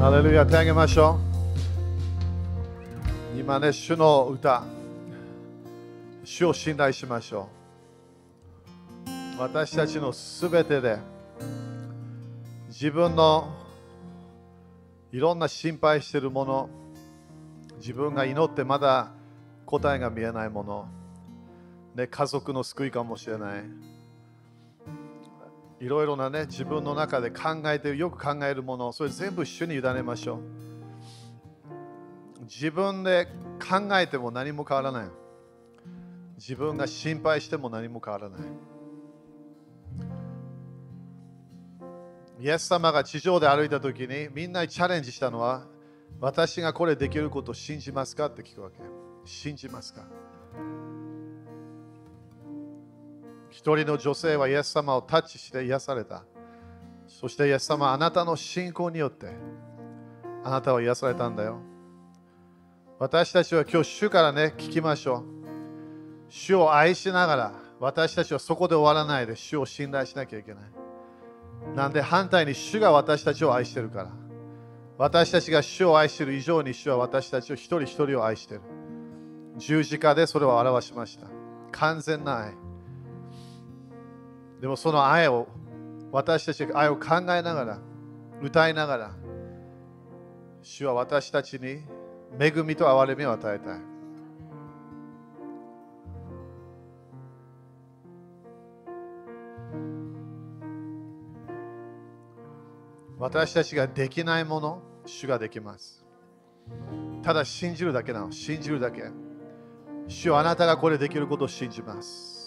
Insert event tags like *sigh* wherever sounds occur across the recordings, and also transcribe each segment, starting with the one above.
ハレルヤ手あげましょう今ね主の歌主を信頼しましょう私たちのすべてで自分のいろんな心配しているもの自分が祈ってまだ答えが見えないもの、ね、家族の救いかもしれないいろいろなね自分の中で考えてよく考えるものそれ全部主に委ねましょう。自分で考えても何も変わらない。自分が心配しても何も変わらない。イエス様が地上で歩いた時にみんなにチャレンジしたのは私がこれできることを信じますか？って聞くわけ。信じますか？一人の女性はイエス様をタッチして癒された。そしてイエス様あなたの信仰によってあなたは癒されたんだよ。私たちは今日主からね聞きましょう。主を愛しながら私たちはそこで終わらないで主を信頼しなきゃいけない。なんで反対に主が私たちを愛してるから。私たちが主を愛している以上に主は私たちを一人一人を愛している。十字架でそれを表しました。完全な愛。でもその愛を私たちが愛を考えながら歌いながら主は私たちに恵みと憐れみを与えたい。私たちができないもの主ができます。ただ信じるだけなの。信じるだけ。主はあなたがこれできることを信じます。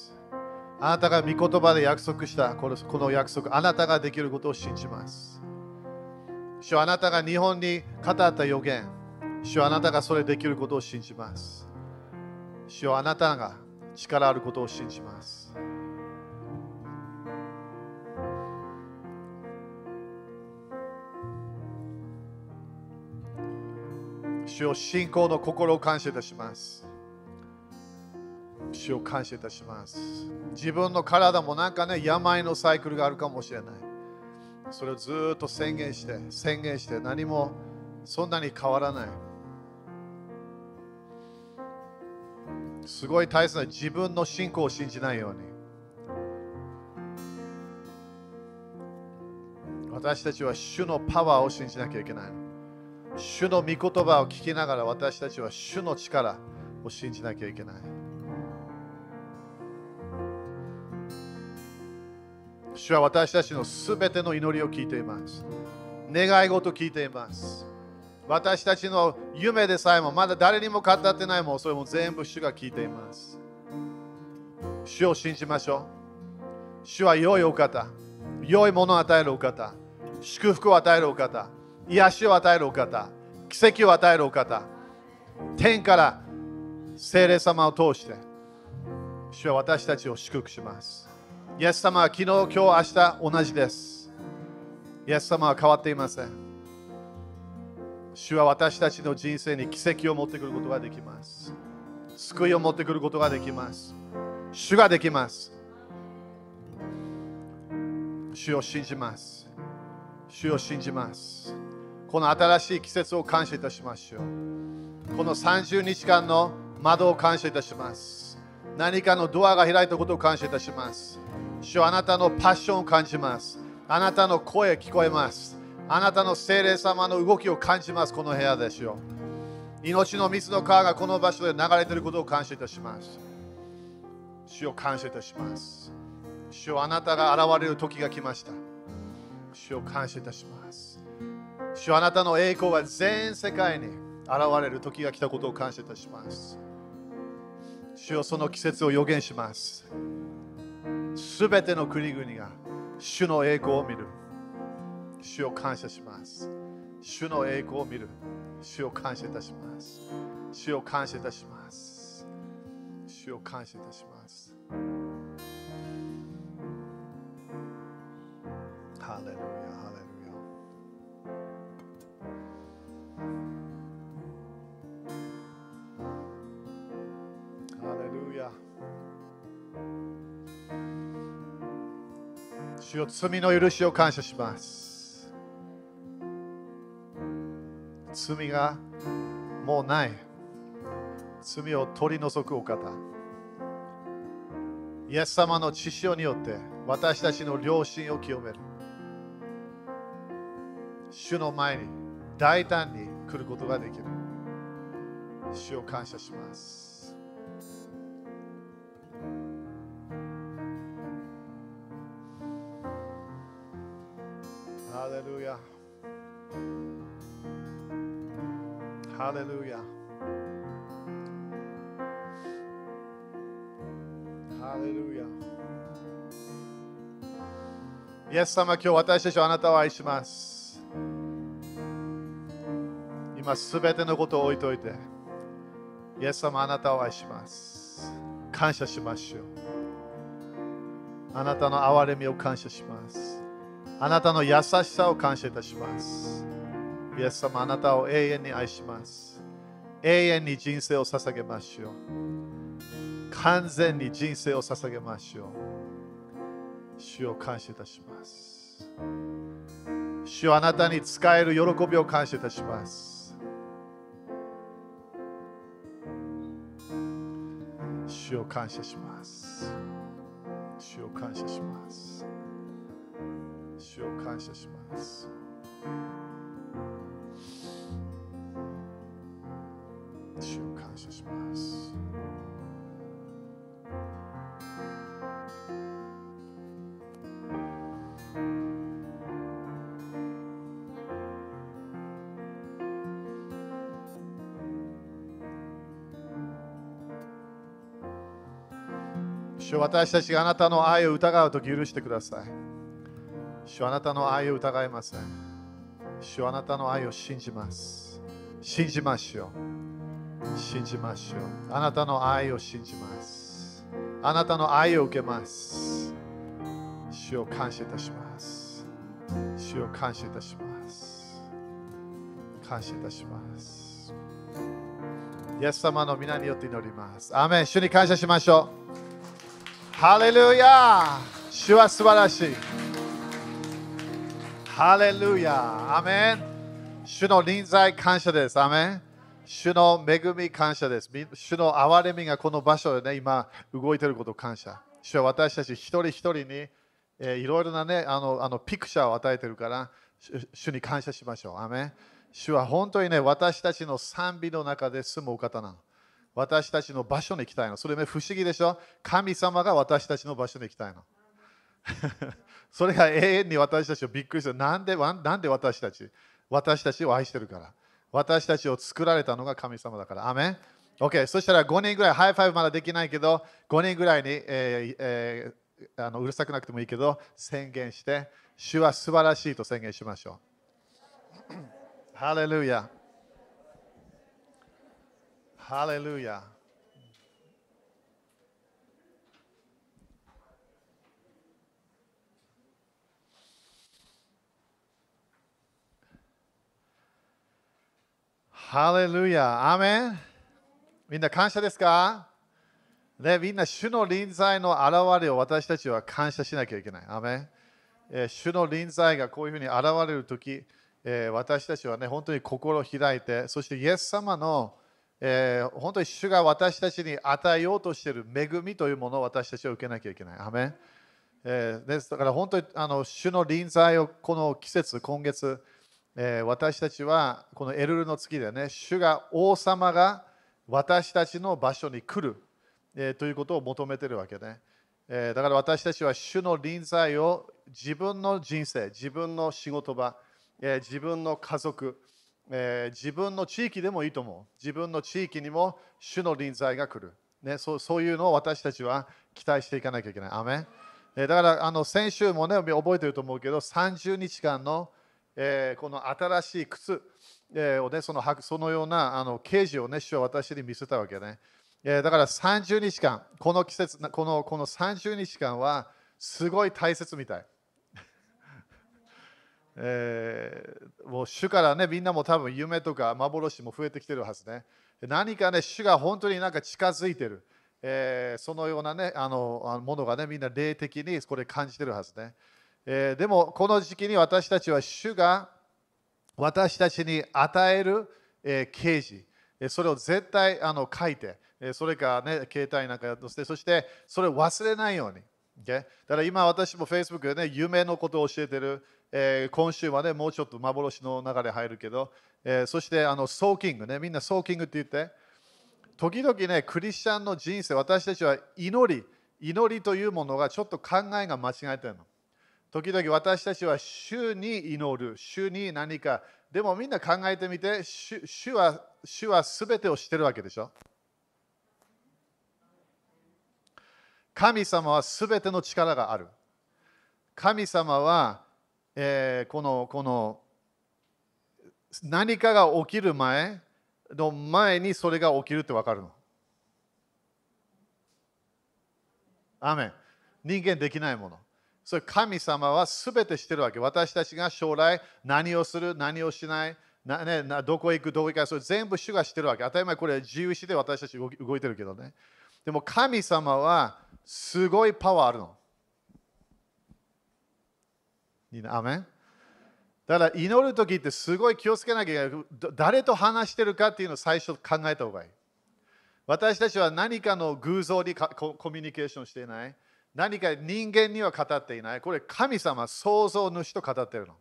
あなたが御言葉で約束したこのこの約束、あなたができることを信じます。主あなたが日本に語った予言、主あなたがそれできることを信じます。主あなたが力あることを信じます。主を信仰の心を感謝いたします。主を感謝いたします。自分の体もなんかね、病のサイクルがあるかもしれない。それをずっと宣言して、宣言して、何もそんなに変わらない。すごい大切な自分の信仰を信じないように。私たちは主のパワーを信じなきゃいけない。主の御言葉を聞きながら私たちは主の力を信じなきゃいけない。主は私たちのすべての祈りを聞いています。願い事を聞いています。私たちの夢でさえもまだ誰にも語ってないもん、それも全部主が聞いています。主を信じましょう。主は良いお方、良いものを与えるお方、祝福を与えるお方、癒しを与えるお方、奇跡を与えるお方、天から聖霊様を通して、主は私たちを祝福します。イエス様は昨日、今日、明日同じです。イエス様は変わっていません。主は私たちの人生に奇跡を持ってくることができます。救いを持ってくることができます。主ができます。主を信じます。主を信じます。この新しい季節を感謝いたしましょう。この30日間の窓を感謝いたします。何かのドアが開いたことを感謝いたします。主あなたのパッションを感じます。あなたの声聞こえます。あなたの精霊様の動きを感じます、この部屋ですよ。命の水の川がこの場所で流れていることを感謝いたします。主を感謝いたします。主をあなたが現れる時が来ました。主を感謝いたします。主あなたの栄光は全世界に現れる時が来たことを感謝いたします。主よその季節を予言します。すべての国々が主の栄光を見る。主を感謝します。主の栄光を見る。主を感謝いたします。主を感謝いたします。主を感謝いたします。ハレルヤ主よ罪の許しを感謝します。罪がもうない。罪を取り除くお方。イエス様の血潮によって私たちの良心を清める。主の前に大胆に来ることができる。主を感謝します。ハレルヤハレルヤイエス様、今日私たちはあなたを愛します。今、すべてのことを置いといて、イエス様、あなたを愛します。感謝しましょう。あなたの憐れみを感謝します。あなたの優しさを感謝いたします。イエス様、あなたを永遠に愛します。永遠に人生を捧げましょう。完全に人生を捧げましょう。主を感謝いたします。主はあなたに使える喜びを感謝いたします。主を感謝します。主を感謝します。主を感謝します。主を感謝します。主私たちがあなたの愛を疑うと許してください。主あなたの愛を疑いません。主あなたの愛を信じます。信じましょう。信じましょう。あなたの愛を信じます。あなたの愛を受けます。主を感謝いたします。主を感謝いたします。感謝いたします。イエス様の皆によって祈ります。アメン主に感謝しましょう。ハレルヤ主は素晴らしい。ハレルヤアメン主の臨在感謝です。アメン主の恵み感謝です。主の憐れみがこの場所でね、今動いていること感謝。主は私たち一人一人に、えーいろいろなね、あのあのピクチャーを与えているから、主に感謝しましょう。アメ主は本当にね、私たちの賛美の中で住むお方なの。私たちの場所に行きたいの。それね、不思議でしょ？神様が私たちの場所に行きたいの。*laughs* それが永遠に私たちをびっくりする。なんでなんで私たち私たちを愛してるから。私たちを作られたのが神様だから。アメン ?OK。そしたら5人ぐらい、ハイファイブまだできないけど、5人ぐらいに、えーえーあのうるさくなくてもいいけど、宣言して、主は素晴らしいと宣言しましょう。ハレルヤ。ハレルヤ。ハレルヤ。アメンみんな感謝ですか？ね、みんな主の臨在の現れを私たちは感謝しなきゃいけない。アメンえー主の臨在がこういうふうに現れるとき、えー私たちはね、本当に心を開いて、そしてイエス様の、えー本当に主が私たちに与えようとしている恵みというものを私たちは受けなきゃいけない。アメンえーですから本当にあの主の臨在をこの季節、今月、えー私たちはこのエルルの月でね、主が王様が私たちの場所に来る、えーということを求めてるわけね。えーだから私たちは主の臨在を自分の人生、自分の仕事場、え自分の家族、え自分の地域でもいいと思う。自分の地域にも主の臨在が来る。ね、そうそういうのを私たちは期待していかなきゃいけない。アメンえだからあの先週もね、覚えてると思うけど、30日間の、えーこの新しい靴、えーをね、そのはそのようなあの刑事をね、主は私に見せたわけね。えーだから30日間、この季節、このこの30日間はすごい大切みたい。*laughs* えーもう主からね、みんなも多分夢とか幻も増えてきてるはずね。何かね、主が本当になんか近づいてる。えーそのようなね、あのあのものがね、みんな霊的にこれ感じてるはずね。えーでも、この時期に私たちは主が私たちに与える、えー、啓示、それを絶対あの書いて、それか、ね、携帯なんかとして、そしてそれを忘れないように。Okay? だから今私も Facebook でね、夢のことを教えてる、えー、今週はね、もうちょっと幻の流れ入るけど、えー、そしてあのソーキングね、みんなソーキングって言って、時々ね、クリスチャンの人生、私たちは祈り、祈りというものがちょっと考えが間違えてるの。時々私たちは主に祈る、主に何か、でもみんな考えてみて、主主は主は全てを知ってるわけでしょ。神様は全ての力がある。神様は、えー、このこの何かが起きる前の前にそれが起きるって分かるの。アメン人間できないもの。それ神様は全て知ってるわけ。私たちが将来何をする、何をしない、なね、などこへ行く、どこへ行くか、それ全部主が知ってるわけ。当たり前これ自由意志で私たち動いてるけどね。でも神様はすごいパワーあるの。いいね、アメン？だから祈るときってすごい気をつけなきゃいけない。誰と話してるかっていうのを最初考えた方がいい。私たちは何かの偶像にコミュニケーションしていない。何か人間には語っていない。これ神様、創造主と語ってるの。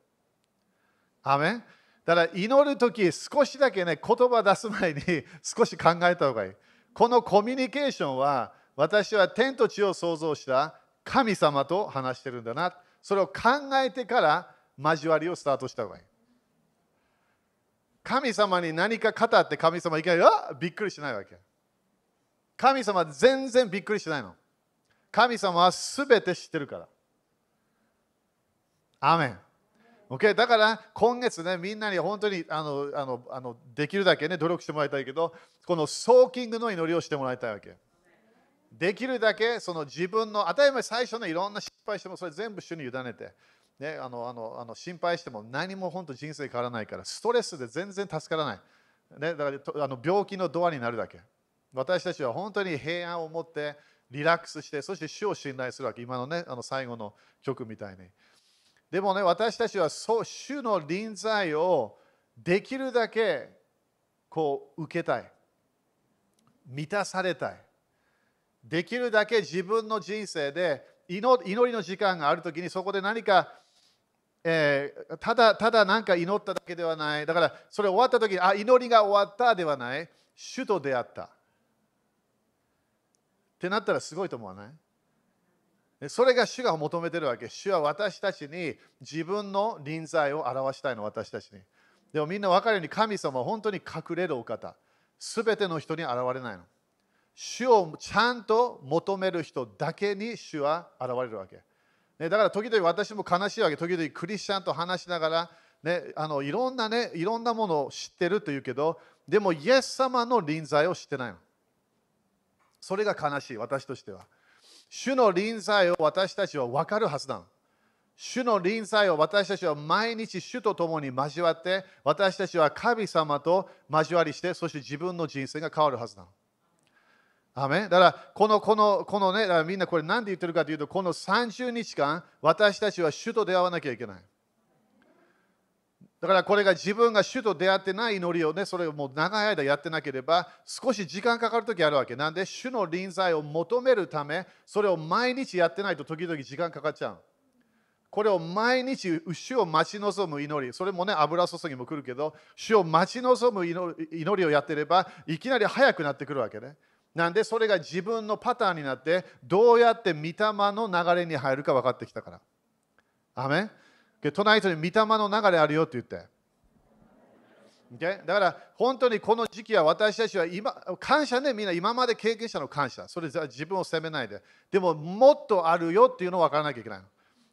アメン？だから祈るとき少しだけね、言葉出す前に *laughs* 少し考えた方がいい。このコミュニケーションは私は天と地を創造した神様と話してるんだな。それを考えてから交わりをスタートした方がいい。神様に何か語って神様いきなりあびっくりしないわけ。神様全然びっくりしないの。神様は全て知ってるから。アメン。Okay? だから今月ね、みんなに本当にあのあのあのできるだけね、努力してもらいたいけど、このソーキングの祈りをしてもらいたいわけ。できるだけその自分の当たり前最初ね、いろんな失敗してもそれ全部主に委ねて。ね、あのあのあの心配しても何も本当人生変わらないから、ストレスで全然助からない。ね、だからあの病気のドアになるだけ。私たちは本当に平安を持ってリラックスして、そして主を信頼するわけ。今のね、あの最後の曲みたいに。でもね、私たちはそう主の臨在をできるだけこう受けたい。満たされたい。できるだけ自分の人生で祈りの時間があるときにそこで何か、えー、ただただ何か祈っただけではない。だからそれ終わったときにあ祈りが終わったではない。主と出会った。ってなったらすごいと思わない？それが主が求めてるわけ。主は私たちに自分の臨在を表したいの、私たちに。でもみんな分かるように神様は本当に隠れるお方。すべての人に現れないの。主をちゃんと求める人だけに主は現れるわけ。ね、だから時々私も悲しいわけ。時々クリスチャンと話しながら、ね、あのいろんなね、いろんなものを知ってるというけど、でもイエス様の臨在を知ってないの。それが悲しい、私としては。主の臨在を私たちは分かるはずだ。主の臨在を私たちは毎日主と共に交わって、私たちは神様と交わりして、そして自分の人生が変わるはずだ。アメだからこのこのこのね、みんなこれ何で言ってるかというと、この30日間、私たちは主と出会わなきゃいけない。だからこれが自分が主と出会ってない祈りをね、それをもう長い間やってなければ、少し時間かかるときあるわけ。なんで、主の臨在を求めるため、それを毎日やってないと時々時間かかっちゃう。これを毎日、主を待ち望む祈り、それもね、油注ぎも来るけど、主を待ち望む祈りをやってれば、いきなり早くなってくるわけね。なんで、それが自分のパターンになって、どうやって御霊の流れに入るか分かってきたから。アメン隣人に御霊の流れあるよって言って。Okay? だから本当にこの時期は私たちは今感謝ね、みんな今まで経験者の感謝。それじゃ自分を責めないで。でももっとあるよっていうのを分からなきゃいけないの。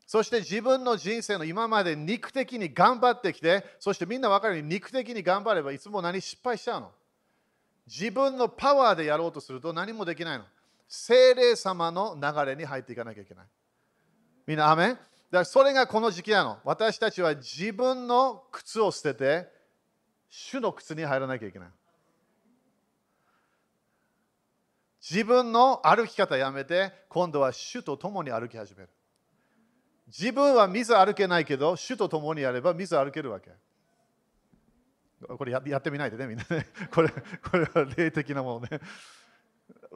そして自分の人生の今まで肉的に頑張ってきて、そしてみんな分かるように肉的に頑張ればいつも何失敗しちゃうの。自分のパワーでやろうとすると何もできないの。精霊様の流れに入っていかなきゃいけない。みんな、アメだからそれがこの時期なの。私たちは自分の靴を捨てて、主の靴に入らなきゃいけない。自分の歩き方やめて、今度は主と共に歩き始める。自分は水歩けないけど、主と共にやれば水歩けるわけ。これややってみないでね、みんなね。*laughs* これこれは霊的なものね。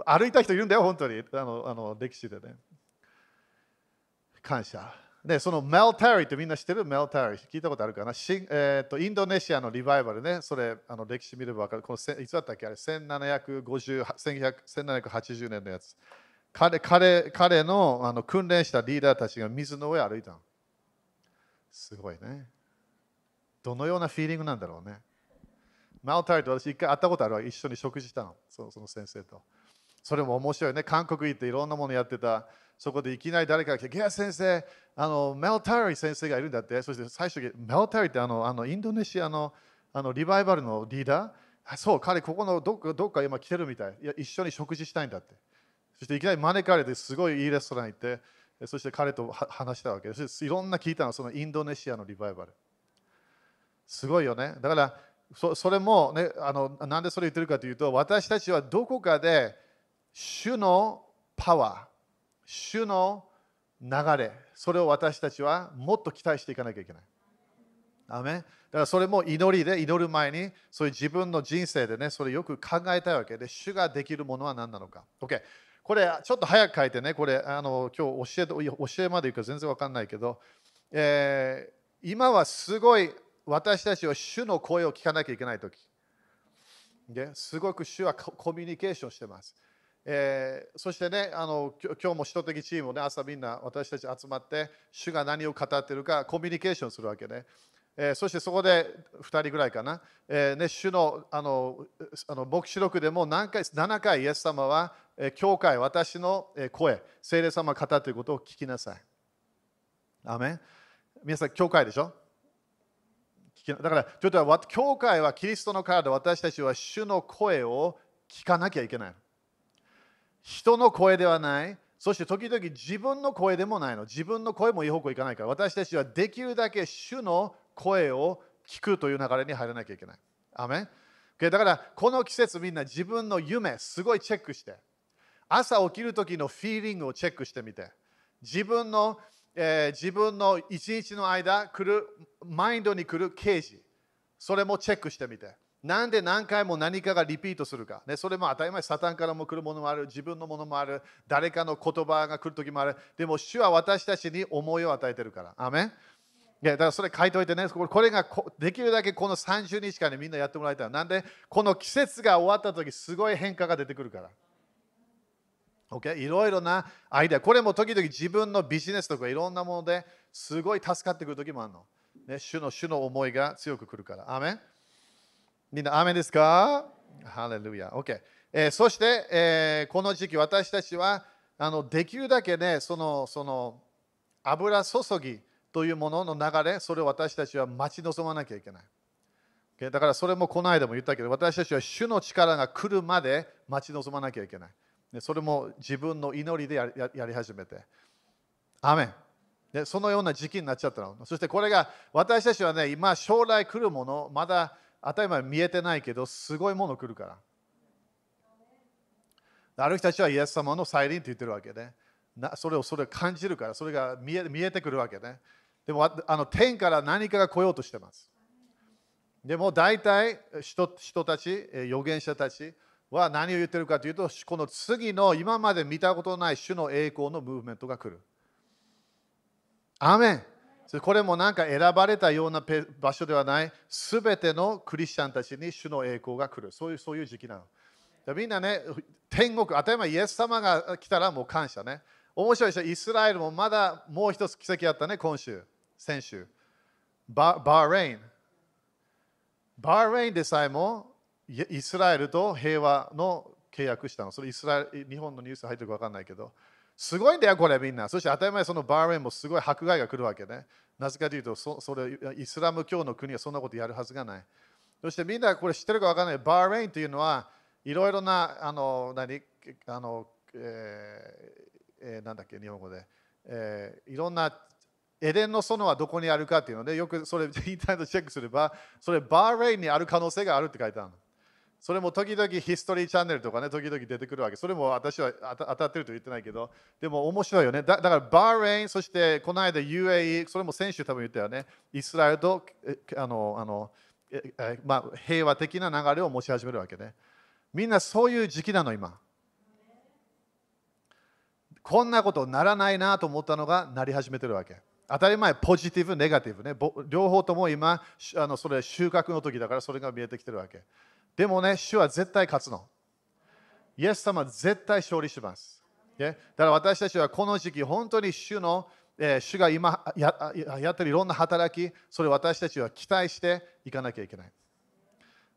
歩いた人いるんだよ、本当に。あのあの歴史でね。感謝。で、そのメルタリーってみんな知ってる？メルタリー。聞いたことあるかな？シえーと、インドネシアのリバイバルね。それ、あの歴史見れば分かる。このいつだったっけ？あれ ?1750、1780年のやつ。彼彼彼のあの訓練したリーダーたちが水の上歩いたの。すごいね。どのようなフィーリングなんだろうね。マウタリーと私一回会ったことあるわ。一緒に食事したの、その。その先生と。それも面白いね。韓国行っていろんなものやってた。そこでいきなり誰かが来て、ゲア先生、あのメルタリー先生がいるんだって。そして最初に、メルタリーってあのあのインドネシアのあのリバイバルのリーダーそう、彼ここのどっかどっか今来てるみたい。いや一緒に食事したいんだって。そしていきなり招かれてすごいいいレストラン行って、そして彼と話したわけです。いろんな聞いたの、そのインドネシアのリバイバル。すごいよね。だからそそれも、ね、あのなんでそれ言ってるかというと、私たちはどこかで主のパワー、主の流れ、それを私たちはもっと期待していかなきゃいけない。アメだからそれも祈りで祈る前に、そういう自分の人生でね、それよく考えたいわけで、主ができるものは何なのか。OK。これ、ちょっと早く書いてね、これ、あの今日教え教えまで言うか全然わかんないけど、えー、今はすごい私たちは主の声を聞かなきゃいけないとき。すごく主はコミュニケーションしてます。えー、そしてねあの、今日も人的チーム、ね、朝みんな私たち集まって、主が何を語っているかコミュニケーションするわけね。えー、そしてそこで2人ぐらいかな、えーね、主のあのあの黙示録でも何回7回イエス様は、え、教会、私の声、聖霊様が語っていることを聞きなさい。アメ皆さん、教会でしょ？だから、ちょっと教会はキリストの体、私たちは主の声を聞かなきゃいけない。人の声ではない。そして時々自分の声でもないの。自分の声もいい方向いかないから。私たちはできるだけ主の声を聞くという流れに入らなきゃいけない。アメだからこの季節みんな自分の夢すごいチェックして朝起きる時のフィーリングをチェックしてみて自分の、えー、自分の一日の間来るマインドに来る刑事それもチェックしてみてなんで何回も何かがリピートするか、ね、それも当たり前、サタンからも来るものもある、自分のものもある、誰かの言葉が来るときもある。でも、主は私たちに思いを与えてるから。アメンいやだからそれ書いておいてね、これができるだけこの30日間でみんなやってもらいたい。なんで、この季節が終わったとき、すごい変化が出てくるから。Okay? いろいろなアイデア。これも時々自分のビジネスとかいろんなものですごい助かってくるときもあるの。ね、主の主の思いが強くくるから。アメンみんな、アメンですか？ハレルヤ。OK。えー、そして、えー、この時期、私たちはあのできるだけね、そのその油注ぎというものの流れ、それを私たちは待ち望まなきゃいけない。Okay? だからそれもこの間も言ったけど、私たちは主の力が来るまで待ち望まなきゃいけない。でそれも自分の祈りでやややり始めて。アメンでそのような時期になっちゃったの。そしてこれが私たちはね、今将来来るもの、まだ当たり前見えてないけど、すごいもの来るから。ある人たちはイエス様の再臨って言ってるわけで、ね、それをそれ感じるから、それが見え見えてくるわけね。でもあの天から何かが来ようとしてます。でも大体人人たち、預言者たちは何を言ってるかというと、この次の今まで見たことない種の栄光のムーブメントが来る。アメンこれもなんか選ばれたような場所ではない、すべてのクリスチャンたちに主の栄光が来る。そういうそういう時期なの。みんなね、天国、当たり前、イエス様が来たらもう感謝ね。面白いですイスラエルもまだもう一つ奇跡あったね、今週、先週。ババーレイン。バーレインでさえもイスラエルと平和の契約したの。それイスラエル日本のニュース入ってるか分かんないけど。すごいんだよ、これみんな。そして当たり前そのバーレーンもすごい迫害が来るわけね。なぜかというとそ、それイスラム教の国はそんなことやるはずがない。そしてみんなこれ知ってるか分からない。バーレーンというのはいろいろな、あの、何、あの、えーえー、なんだっけ、日本語で。えー、いろんなエデンの園はどこにあるかっていうので、よくそれインターネットチェックすれば、それバーレーンにある可能性があるって書いてあるの。それも時々ヒストリーチャンネルとかね、時々出てくるわけ。それも私は当たってると言ってないけど、でも面白いよね。だだからバーレイン、そしてこの間 UAE、それも先週多分言ったよね。イスラエルとあのあのええまあ、平和的な流れを持ち始めるわけね。みんなそういう時期なの、今。こんなことならないなと思ったのがなり始めてるわけ。当たり前、ポジティブ、ネガティブね。両方とも今、あのそれ収穫の時だからそれが見えてきてるわけ。でもね、主は絶対勝つの。イエス様は絶対勝利します。だから私たちはこの時期、本当に主の、えー、主が今ややってるいろんな働き、それを私たちは期待していかなきゃいけない。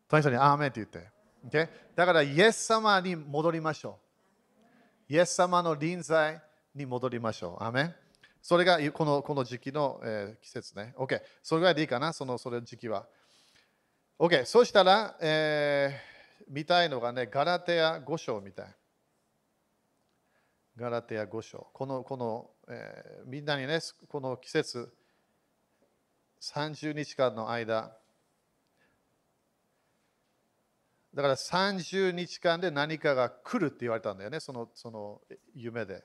とにかくアーメンって言って。だからイエス様に戻りましょう。イエス様の臨在に戻りましょう。アーメンそれがこのこの時期の、えー、季節ね。OK。それぐらいでいいかな、そのそれ時期は。OK。そしたら、えー、見たいのがね、ガラテア5章みたい。ガラテア5章。この、この、えー、みんなにね、この季節、30日間の間、だから30日間で何かが来るって言われたんだよね、そのその夢で。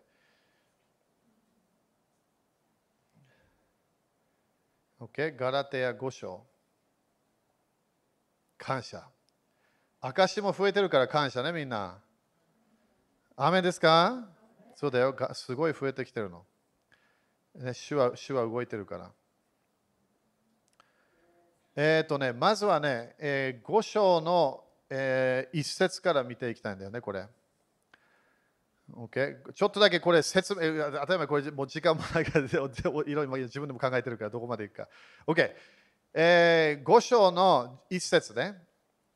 OK? ガラテア5章。感謝。証も増えてるから感謝ね、みんな。雨ですか？そうだよ。すごい増えてきてるの。ね、主は主は動いてるから。えっ、ー、とね、まずはね、えー、5章の、えー、一節から見ていきたいんだよね、これ。Okay? ちょっとだけこれ説明、例えばこれもう時間もないから、いろいろ自分でも考えてるからどこまでいくか。OK、えー、5章の一節ね。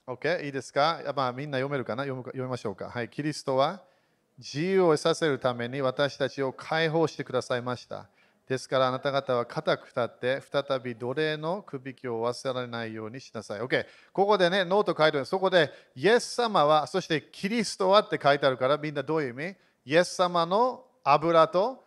OK、いいですか、まあ、みんな読めるかな？読む読みましょうか。はい、キリストは自由を得させるために私たちを解放してくださいました。ですからあなた方は固く立って再び奴隷のくびきを負わせられないようにしなさい。OK。ここでね、ノート書いてあるそこでイエス様は、そしてキリストはって書いてあるからみんなどういう意味？イエス様の油と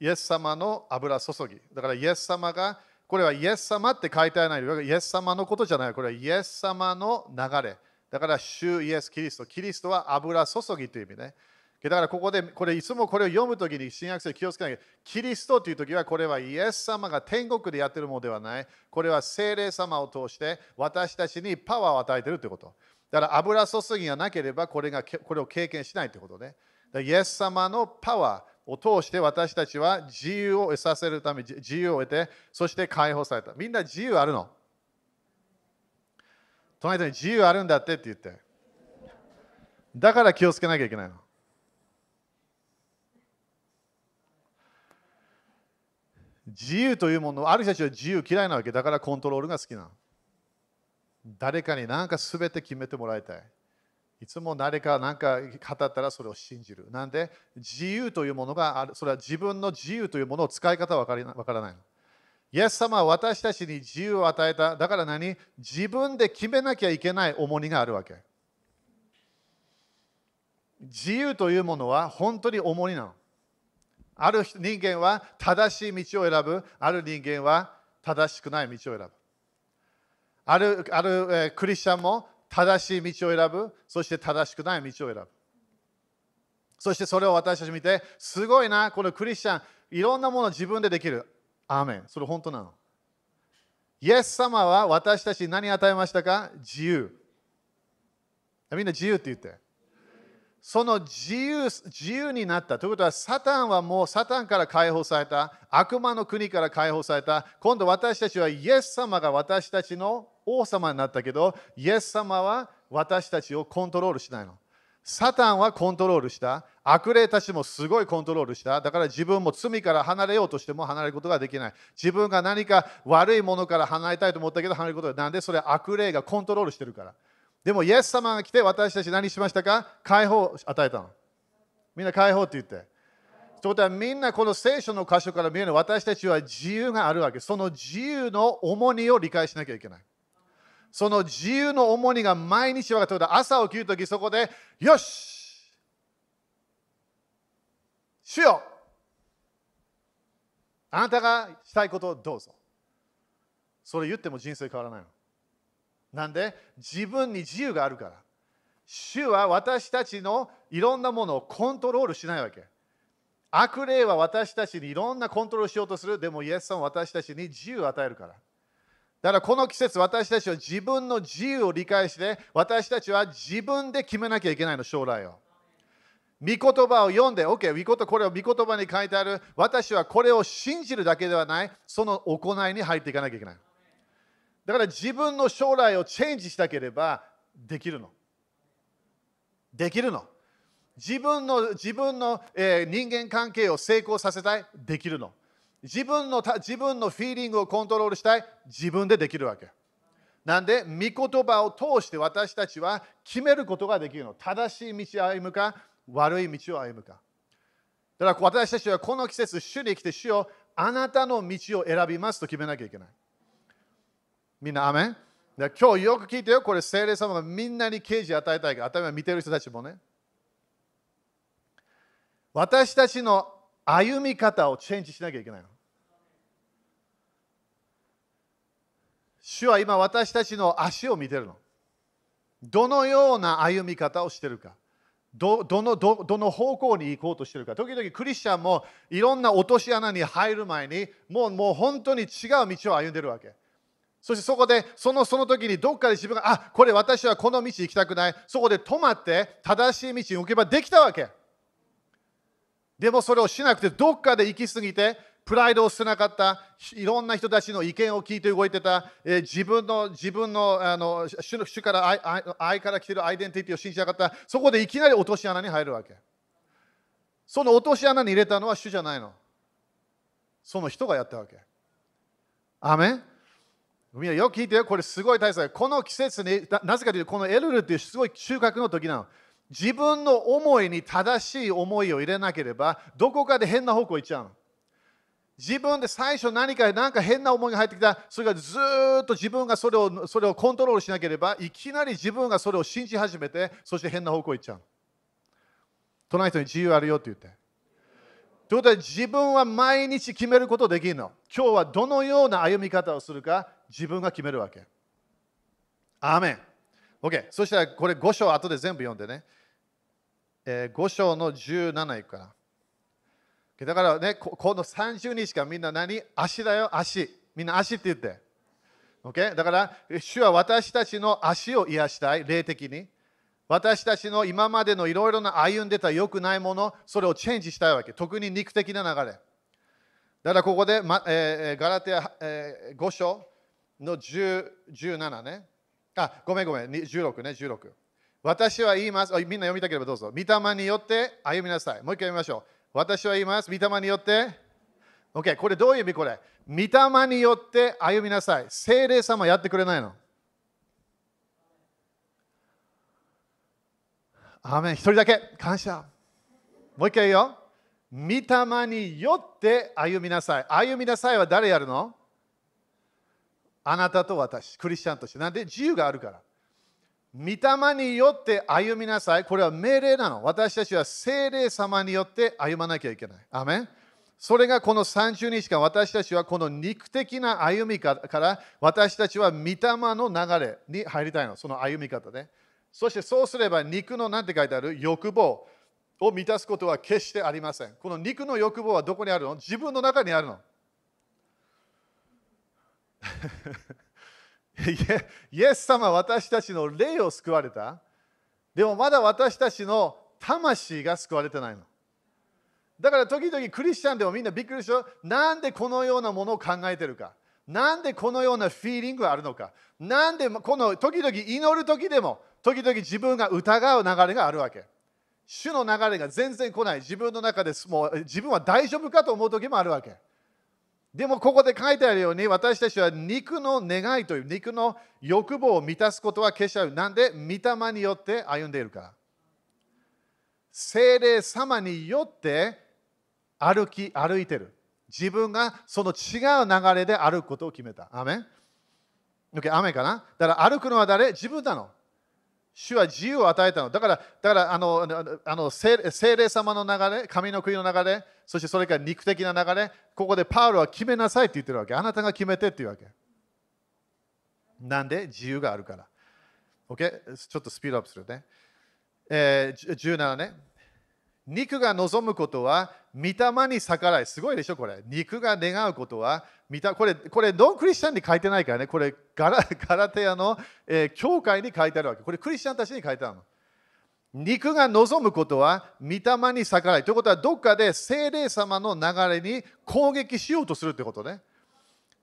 イエス様の油注ぎ。だからイエス様が、これはイエス様って書いてあるない。イエス様のことじゃない。これはイエス様の流れ。だから、主イエス・キリスト。キリストは油注ぎという意味ね。だからここで、これいつもこれを読むときに新約聖気をつけないキリストというときは、これはイエス様が天国でやってるものではない。これは聖霊様を通して私たちにパワーを与えてるということ。だから油注ぎがなければこれがこれを経験しないということね。イエス様のパワーを通して私たちは自由を得させるため自由を得て、そして解放された。みんな自由あるの？隣に自由あるんだってって言って。だから気をつけなきゃいけないの。自由というもの、ある人たちは自由嫌いなわけだからコントロールが好きなの誰かに何か全て決めてもらいたい。いつも誰か何か語ったらそれを信じる。なんで？自由というものがある。それは自分の自由というものを使い方は分からない。イエス様は私たちに自由を与えた。だから何？自分で決めなきゃいけない重荷があるわけ。自由というものは本当に重荷なの。ある人間は正しい道を選ぶ。ある人間は正しくない道を選ぶ。あるある、えー、クリスチャンも正しい道を選ぶ、そして正しくない道を選ぶ。そしてそれを私たち見て、すごいな、このクリスチャン、いろんなもの自分でできる。アーメン。それ本当なの。イエス様は私たちに何与えましたか？自由。みんな自由って言って。その自由自由になった。ということは、サタンはもうサタンから解放された。悪魔の国から解放された。今度私たちはイエス様が私たちの王様になったけど、イエス様は私たちをコントロールしないの。サタンはコントロールした。悪霊たちもすごいコントロールした。だから自分も罪から離れようとしても離れることができない。自分が何か悪いものから離れたいと思ったけど離れることがなんでそれ悪霊がコントロールしてるから。でもイエス様が来て私たち何しましたか？解放を与えたの。みんな解放って言って。ということはみんなこの聖書の箇所から見える私たちは自由があるわけ。その自由の重荷を理解しなきゃいけない。その自由の重荷が毎日分かって朝起きるときそこで、よし主よあなたがしたいことをどうぞ。それ言っても人生変わらないの。なんで自分に自由があるから。主は私たちのいろんなものをコントロールしないわけ。悪霊は私たちにいろんなコントロールしようとする。でもイエスさんは私たちに自由を与えるから。だからこの季節、私たちは自分の自由を理解して、私たちは自分で決めなきゃいけないの、将来を。御言葉を読んで、OK、御言これを御言葉に書いてある、私はこれを信じるだけではない、その行いに入っていかなきゃいけない。だから自分の将来をチェンジしたければできるの。できるの。自分の自分の、えー、人間関係を成功させたい、できるの。自分の自分のフィーリングをコントロールしたい、自分でできるわけ。なんで、御言葉を通して私たちは決めることができるの。正しい道を歩むか、悪い道を歩むか。だから私たちはこの季節、主に来て、主よあなたの道を選びますと決めなきゃいけない。みんな、アメン？今日よく聞いてよ、これ、聖霊様がみんなに啓示与えたいから、頭見てる人たちもね。私たちの歩み方をチェンジしなきゃいけないの。主は今私たちの足を見てるの。どのような歩み方をしてるか。どどのどどの方向に行こうとしてるか。時々クリスチャンもいろんな落とし穴に入る前にもうもう本当に違う道を歩んでるわけ。そしてそこでそのその時にどっかで自分があこれ私はこの道行きたくない。そこで止まって正しい道に行けばできたわけ。でもそれをしなくてどっかで行き過ぎてプライドを捨てなかった。いろんな人たちの意見を聞いて動いてた、えー、自分の自分のあの主主から愛愛から来てるアイデンティティを信じなかった。そこでいきなり落とし穴に入るわけ。その落とし穴に入れたのは主じゃないの。その人がやったわけ。アメン？みんなよく聞いてよ。これすごい大切この季節になぜかというとこのエルルっていうすごい収穫の時なの。自分の思いに正しい思いを入れなければどこかで変な方向行っちゃうの。自分で最初何か何か変な思いが入ってきた。それがずっと自分がそれをそれをコントロールしなければいきなり自分がそれを信じ始めてそして変な方向行っちゃう隣人に自由あるよって言って。ということで自分は毎日決めることできるの？今日はどのような歩み方をするか自分が決めるわけアーメン OK そしたらこれ5章後で全部読んでねえー、5章の17いくから。だからね、この30日間みんな何？足だよ、足。みんな足って言って。OK? だから、主は私たちの足を癒したい、霊的に。私たちの今までのいろいろな歩んでた良くないもの、それをチェンジしたいわけ。特に肉的な流れ。だからここで、まえー、ガラテア、えー、5章の17ね。あ、ごめんごめん、16ね、16。私は言います。みんな読みたければどうぞ。御霊によって歩みなさい。もう一回読みましょう。私は言います。御霊によって。OK、これどういう意味これ？御霊によって歩みなさい。精霊様やってくれないの。アメン一人だけ感謝。もう一回言うよ。御霊によって歩みなさい。歩みなさいは誰やるの?あなたと私、クリスチャンとして。なんで自由があるから。御霊によって歩みなさい。これは命令なの。私たちは精霊様によって歩まなきゃいけない。アメンそれがこの30日間、私たちはこの肉的な歩み方から私たちは御霊の流れに入りたいの。その歩み方で、ね。そしてそうすれば肉の何て書いてある？欲望を満たすことは決してありません。この肉の欲望はどこにあるの？自分の中にあるの。*laughs* イエス様私たちの霊を救われた。でもまだ私たちの魂が救われてないの。だから時々クリスチャンでもみんなびっくりしょ？なんでこのようなものを考えてるか。なんでこのようなフィーリングがあるのか？なんでこの時々祈る時でも時々自分が疑う流れがあるわけ？主の流れが全然来ない。自分の中でもう自分は大丈夫かと思う時もあるわけ。でもここで書いてあるように私たちは肉の願いという肉の欲望を満たすことは消しちゃう。なんで御霊によって歩んでいるか？精霊様によって歩き歩いてる。自分がその違う流れで歩くことを決めた。アメン ?OK、雨かな？だから歩くのは誰？自分なの。主は自由を与えたの。だから、だからあのあの精霊様の流れ、神の国の流れ、そしてそれから肉的な流れ、ここでパウロは決めなさいって言ってるわけ。あなたが決めてっていうわけ。なんで？自由があるから。OK? ちょっとスピードアップするね。えー、17ね。肉が望むことは御霊に逆らい。すごいでしょ、これ。肉が願うことは、これ、これ、ドンクリスチャンに書いてないからね。これ、ガラガラテアの、えー、教会に書いてあるわけ。これ、クリスチャンたちに書いてあるの。肉が望むことは、御霊に逆らい。ということは、どっかで精霊様の流れに攻撃しようとするってことね。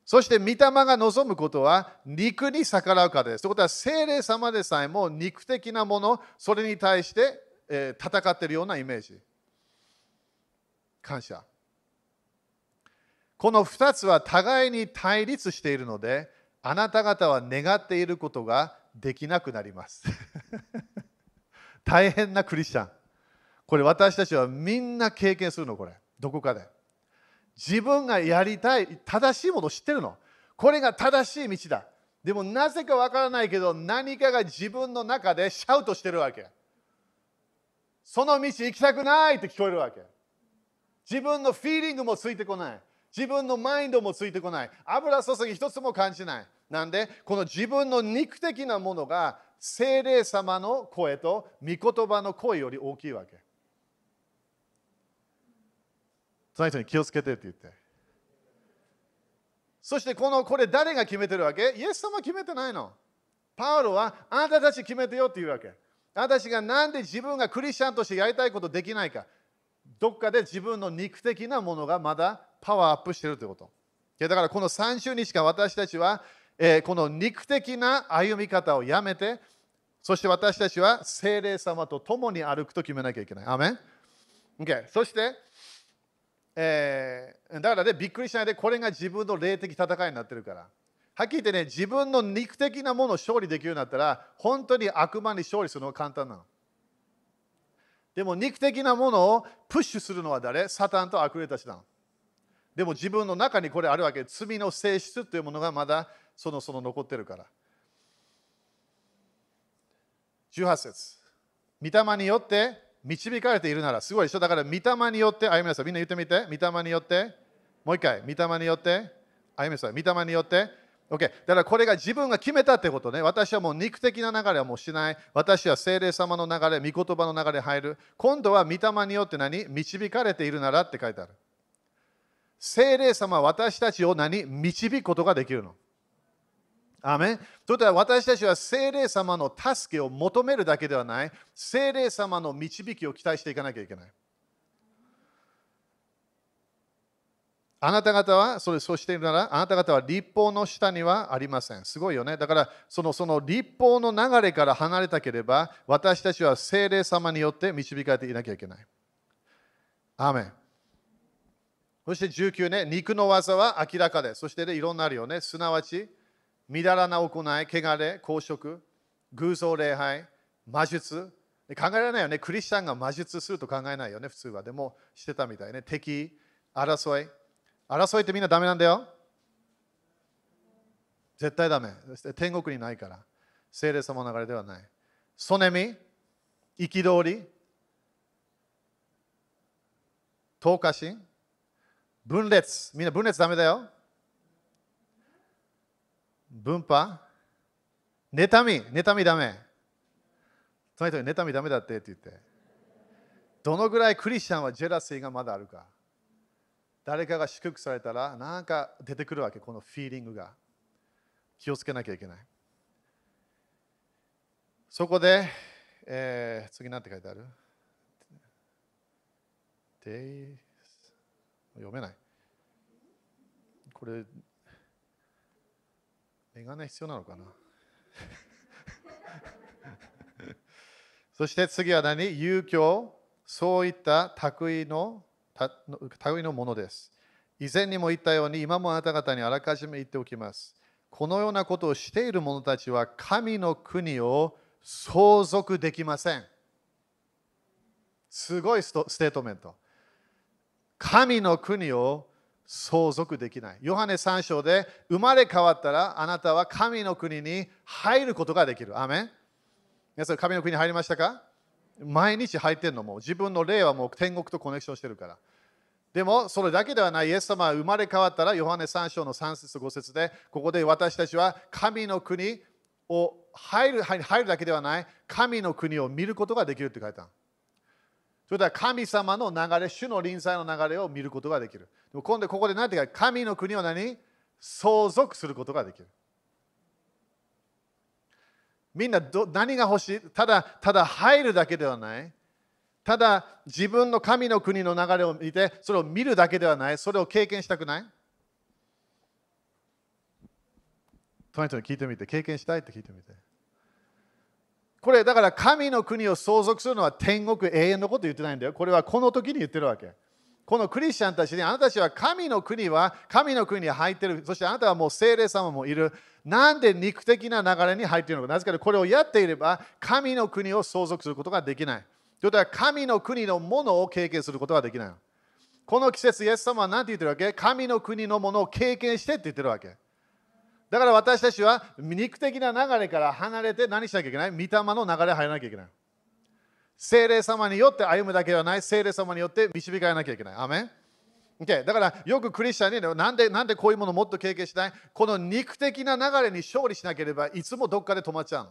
そして、御霊が望むことは、肉に逆らうかです。ということは、精霊様でさえも肉的なもの、それに対して、えー、戦っているようなイメージ。感謝。この2つは互いに対立しているので、あなた方は願っていることができなくなります。*laughs* 大変なクリスチャン。これ私たちはみんな経験するの、これ。どこかで。自分がやりたい、正しいものを知ってるの。これが正しい道だ。でもなぜかわからないけど、何かが自分の中でシャウトしてるわけ。その道行きたくないって聞こえるわけ。自分のフィーリングもついてこない。自分のマインドもついてこない。油注ぎ一つも感じない。なんで、この自分の肉的なものが精霊様の声と御言葉の声より大きいわけ。その人に気をつけてって言って。そしてこのこれ誰が決めてるわけ？イエス様決めてないの。パウロはあなたたち決めてよって言うわけ。あたたちがなんで自分がクリスチャンとしてやりたいことできないか。どっかで自分の肉的なものがまだパワーアップしてるということ。だからこの30日間私たちは、えー、この肉的な歩み方をやめて、そして私たちは精霊様と共に歩くと決めなきゃいけない。アメン、okay、そして、えー、だからね、びっくりしないで、これが自分の霊的戦いになってるから。はっきり言ってね、自分の肉的なものを勝利できるようになったら、本当に悪魔に勝利するのは簡単なの。でも肉的なものをプッシュするのは誰？サタンと悪霊たちだ。でも自分の中にこれあるわけ。罪の性質というものがまだそのその残ってるから。18節御霊によって導かれているなら、すごいでしょだから御霊によって、あゆみなさい、みんな言ってみて。御霊によって、もう一回、御霊によって、あゆみなさい、御霊によって、OK。だからこれが自分が決めたってことね。私はもう肉的な流れはもうしない。私は精霊様の流れ、御言葉の流れ入る。今度は御霊によって何？導かれているならって書いてある。精霊様は私たちを何？導くことができるの。アメンということは私たちは精霊様の助けを求めるだけではない。精霊様の導きを期待していかなきゃいけない。あなた方はそれそうしているなら、あなた方は立法の下にはありません。すごいよね。だから、そのその立法の流れから離れたければ、私たちは精霊様によって導かれていなきゃいけない。アーメン。そして19ね、肉の技は明らかで。そして、ね、いろんなあるよね。すなわち、みだらな行い、汚れ、公職、偶像礼拝、魔術。考えられないよね。クリスチャンが魔術すると考えないよね、普通は。でも、してたみたいね。敵、争い。争いってみんなダメなんだよ。絶対ダメ。天国にないから。聖霊様の流れではない。ソネミ、憤り、投下心、分裂。みんな分裂ダメだよ。分派、妬み、妬みダメ。その人に妬みダメだってって言って。どのぐらいクリスチャンはジェラシーがまだあるか。誰かが祝福されたらなんか出てくるわけこのフィーリングが。気をつけなきゃいけない。そこで、えー、次何て書いてある？読めない。これメガネ必要なのかな？*laughs* そして次は何？遊興？そういった卓位の類のものです。以前にも言ったように、今もあなた方にあらかじめ言っておきます。このようなことをしている者たちは、神の国を相続できません。すごいステートメント。神の国を相続できない。ヨハネ3章で生まれ変わったらあなたは神の国に入ることができる。アメン皆さん、神の国に入りましたか？毎日入ってるのも自分の霊はもう天国とコネクションしてるから。でも、それだけではない。イエス様は生まれ変わったら、ヨハネ3章の3節5節で、ここで私たちは神の国を入る入るだけではない、神の国を見ることができるって書いた。それでは神様の流れ、主の臨在の流れを見ることができる。でも今度ここで何ていうか、神の国を何？相続することができる。みんなど何が欲しい？ただただ入るだけではない。ただ自分の神の国の流れを見て、それを見るだけではない。それを経験したくない隣人に聞いてみて、経験したいって聞いてみて。これだから神の国を相続するのは天国永遠のこと言ってないんだよ。これはこの時に言ってるわけ。このクリスチャンたちにあなたたちは神の国は神の国に入っている。そしてあなたはもう精霊様もいる。なんで肉的な流れに入っているのか。なぜかこれをやっていれば神の国を相続することができない。ということは神の国のものを経験することができない。この季節、イエス様は何て言ってるわけ？神の国のものを経験してって言ってるわけ。だから私たちは肉的な流れから離れて何しなきゃいけない？御霊の流れ入らなきゃいけない。精霊様によって歩むだけではない、精霊様によって導かれなきゃいけない。アメン Okay、だからよくクリスチャンになんでなんでこういうものをもっと経験したい？この肉的な流れに勝利しなければいつもどっかで止まっちゃう。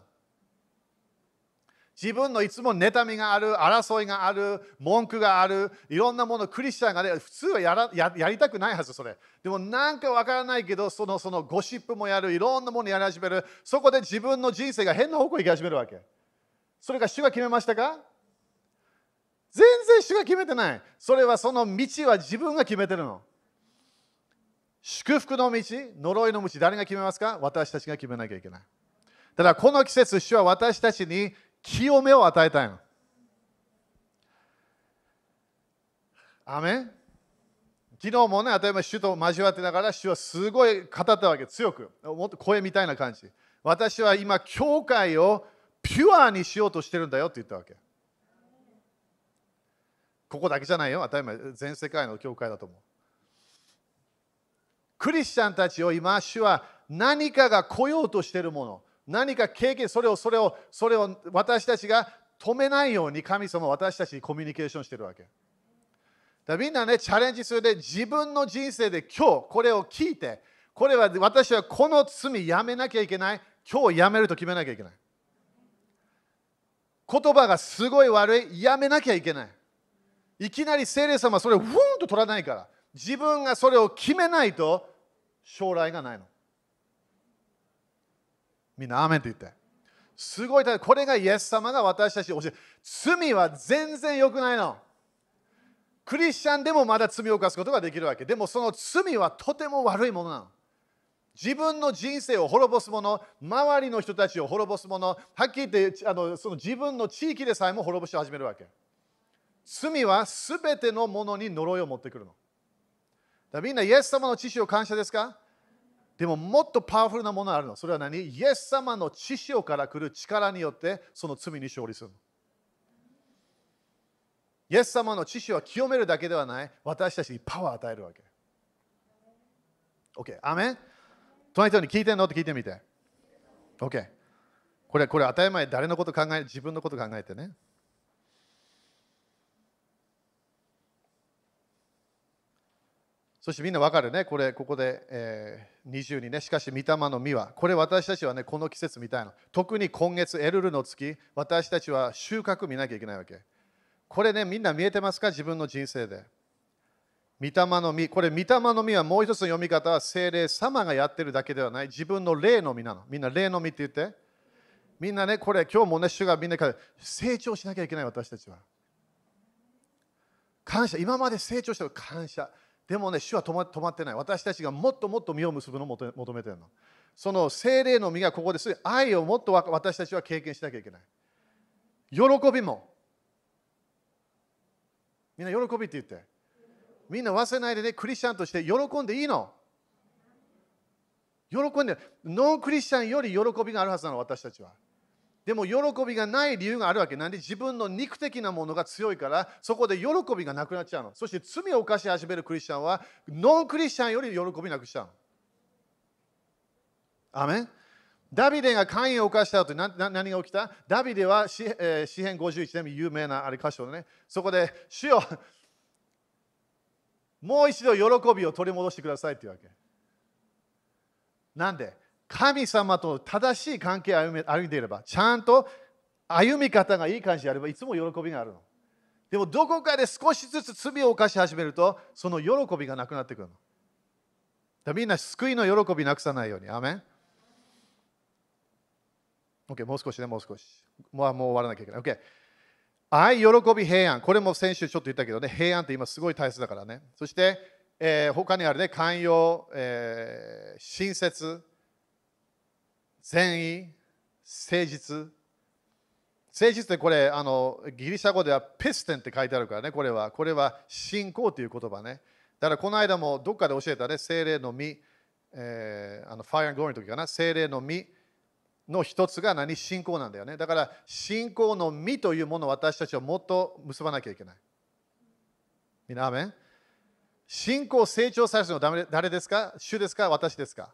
自分のいつも妬みがある、争いがある、文句がある、いろんなもの、クリスチャンがね、普通はやらややりたくないはず、それ。でもなんかわからないけど、そのそのゴシップもやる、いろんなものやり始める、そこで自分の人生が変な方向に行き始めるわけ。それが主が決めましたか？全然主が決めてない。それはその道は自分が決めてるの。祝福の道、呪いの道、誰が決めますか？私たちが決めなきゃいけないた。だこの季節、主は私たちに清めを与えたいの。アメ昨日もね、例えば主と交わってながら、主はすごい語ったわけ、強く。もっと声みたいな感じ。私は今、教会をピュアにしようとしてるんだよって言ったわけ。ここだけじゃないよ。当たり前、全世界の教会だと思う。クリスチャンたちを今、主は何かが来ようとしているもの、何か経験、それを、それを、それを私たちが止めないように神様私たちにコミュニケーションしてるわけ。だみんなね、チャレンジするで自分の人生で今日これを聞いて、これは私はこの罪やめなきゃいけない。今日やめると決めなきゃいけない。言葉がすごい悪い。やめなきゃいけない。いきなり聖霊様はそれをふんと取らないから自分がそれを決めないと将来がないの。みんなアーメンと言って。すごいこれがイエス様が私たちに教える罪は全然良くないの。クリスチャンでもまだ罪を犯すことができるわけ。でもその罪はとても悪いものなの。自分の人生を滅ぼすもの、周りの人たちを滅ぼすもの、はっきり言ってあのその自分の地域でさえも滅ぼし始めるわけ。罪はすべてのものに呪いを持ってくるの。だみんなイエス様の知識を感謝ですか？でももっとパワフルなものがあるの。それは何？イエス様の知識から来る力によってその罪に勝利するの。イエス様の知識は清めるだけではない。私たちにパワーを与えるわけ。OK。アメン？隣人に聞いてんの？って聞いてみて。OK。これ、これ当たり前、誰のこと考え、自分のこと考えてね。そしてみんなわかるね、これ、ここで、えー、22ね、しかし、御霊の実は、これ私たちはね、この季節みたいな。特に今月、エルルの月、私たちは収穫見なきゃいけないわけ。これね、みんな見えてますか？自分の人生で。御霊の実、これ、御霊の実はもう一つの読み方は、精霊様がやってるだけではない、自分の霊の実なの。みんな霊の実って言って。みんなね、これ、今日もね、主がみんなから成長しなきゃいけない、私たちは。感謝、今まで成長した感謝。でもね、主は止ま止まってない。私たちがもっともっと実を結ぶのを求めてるの。その精霊の実がここです。愛をもっと私たちは経験しなきゃいけない。喜びも。みんな喜びって言って。みんな忘れないでね、クリスチャンとして喜んでいいの。喜んで、ノンクリスチャンより喜びがあるはずなの、私たちは。でも喜びがない理由があるわけ。なんで自分の肉的なものが強いからそこで喜びがなくなっちゃうの。そして罪を犯し始めるクリスチャンはノンクリスチャンより喜びなくしちゃうの。アメン？ダビデが関与を犯した後何何が起きた？ダビデは詩,、えー、詩編51年有名なあれ箇所でね。そこで主よもう一度喜びを取り戻してくださいっていうわけ。なんで？神様と正しい関係を歩んでいれば、ちゃんと歩み方がいい感じであれば、いつも喜びがあるの。でもどこかで少しずつ罪を犯し始めると、その喜びがなくなってくるの。だみんな救いの喜びなくさないように。アメン ?OK、もう少しね、もう少し。もうもう終わらなきゃいけない。OK。愛、喜び、平安。これも先週ちょっと言ったけどね、平安って今すごい大切だからね。そして、えー、他にあるね、寛容、えー、親切、善意、誠実。誠実ってこれあのギリシャ語ではペステンって書いてあるからね、これは。これは信仰という言葉ね。だからこの間もどっかで教えたね、精霊の実、えー、あのファイアンゴールの時かな、精霊の実の一つが何？信仰なんだよね。だから信仰の実というものを私たちはもっと結ばなきゃいけない。みんな、アメン？信仰を成長させるのは誰ですか？主ですか？私ですか？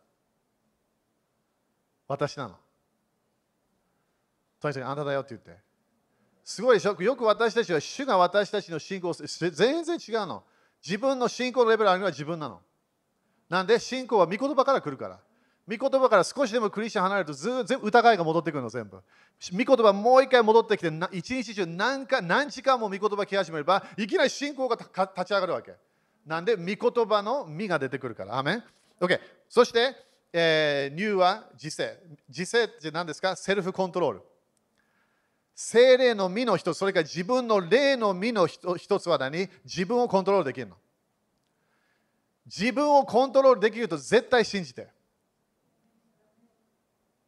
私なの。とにかくあなただよって言って。すごいでしょ？よく私たちは主が私たちの信仰を全然違うの。自分の信仰のレベルあるのは自分なの。なんで？信仰は御言葉から来るから。御言葉から少しでもクリスチャン離れるとず全部疑いが戻ってくるの全部。御言葉もう一回戻ってきて一日中何か何時間も御言葉聞き始めればいきなり信仰が立ち上がるわけ。なんで？御言葉の実が出てくるから。アメン ?OK。そして、えー、ニューは自制。自制って何ですか？セルフコントロール。精霊の実の一つ、それから自分の霊の実の一つは何？自分をコントロールできるの。自分をコントロールできると絶対信じて。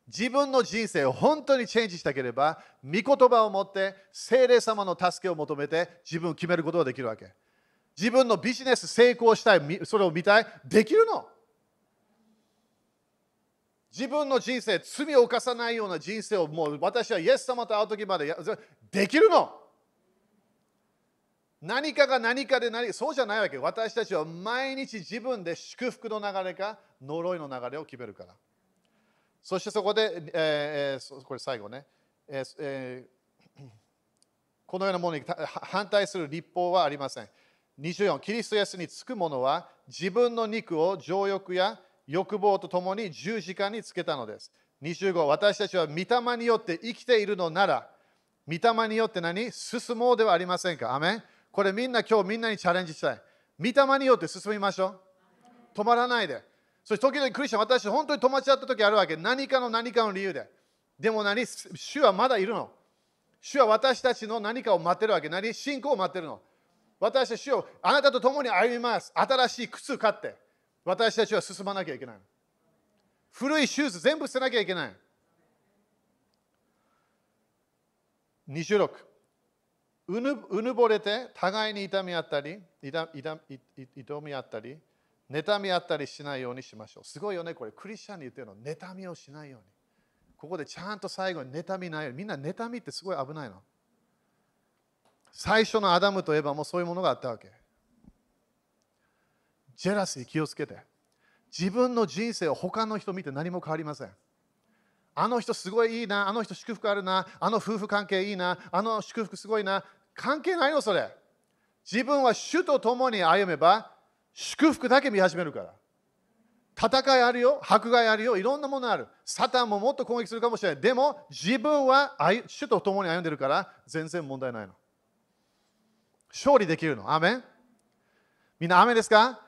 自分の人生を本当にチェンジしたければ、御言葉を持って精霊様の助けを求めて自分を決めることができるわけ。自分のビジネス成功したい、それを見たい、できるの。自分の人生、罪を犯さないような人生をもう私はイエス様と会う時までできるの？何かが何かで何そうじゃないわけ。私たちは毎日自分で祝福の流れか呪いの流れを決めるから。そしてそこで、えー、これ最後ね、えーえー、このようなものに反対する立法はありません。24、キリストイエスにつく者は自分の肉を情欲や欲望とともに十字架につけたのです。25、私たちは御霊によって生きているのなら、御霊によって何？進もうではありませんか。アメンこれみんな今日みんなにチャレンジしたい。御霊によって進みましょう。止まらないで。そして時々クリスチャン、私本当に止まっちゃった時あるわけ。何かの何かの理由で。でも何？主はまだいるの。主は私たちの何かを待ってるわけ。何？信仰を待ってるの。私たちをあなたと共に歩みます。新しい靴買って。私たちは進まなきゃいけない。古いシューズ全部捨てなきゃいけない。26うぬうぬぼれて互いに痛み合ったり痛み合ったり妬み合ったりしないようにしましょう。すごいよねこれ。クリスチャンに言ってるの。妬みをしないように。ここでちゃんと最後に妬みないように。みんな妬みってすごい危ないの。最初のアダムといえばもうそういうものがあったわけ。ジェラスに気をつけて。自分の人生を他の人見て何も変わりません。あの人すごいいいな、あの人祝福あるな、あの夫婦関係いいな、あの祝福すごいな。関係ないの、それ。自分は主と共に歩めば、祝福だけ見始めるから。戦いあるよ、迫害あるよ、いろんなものある。サタンももっと攻撃するかもしれない。でも、自分は主と共に歩んでるから、全然問題ないの。勝利できるの。アメンみんな、アメですか？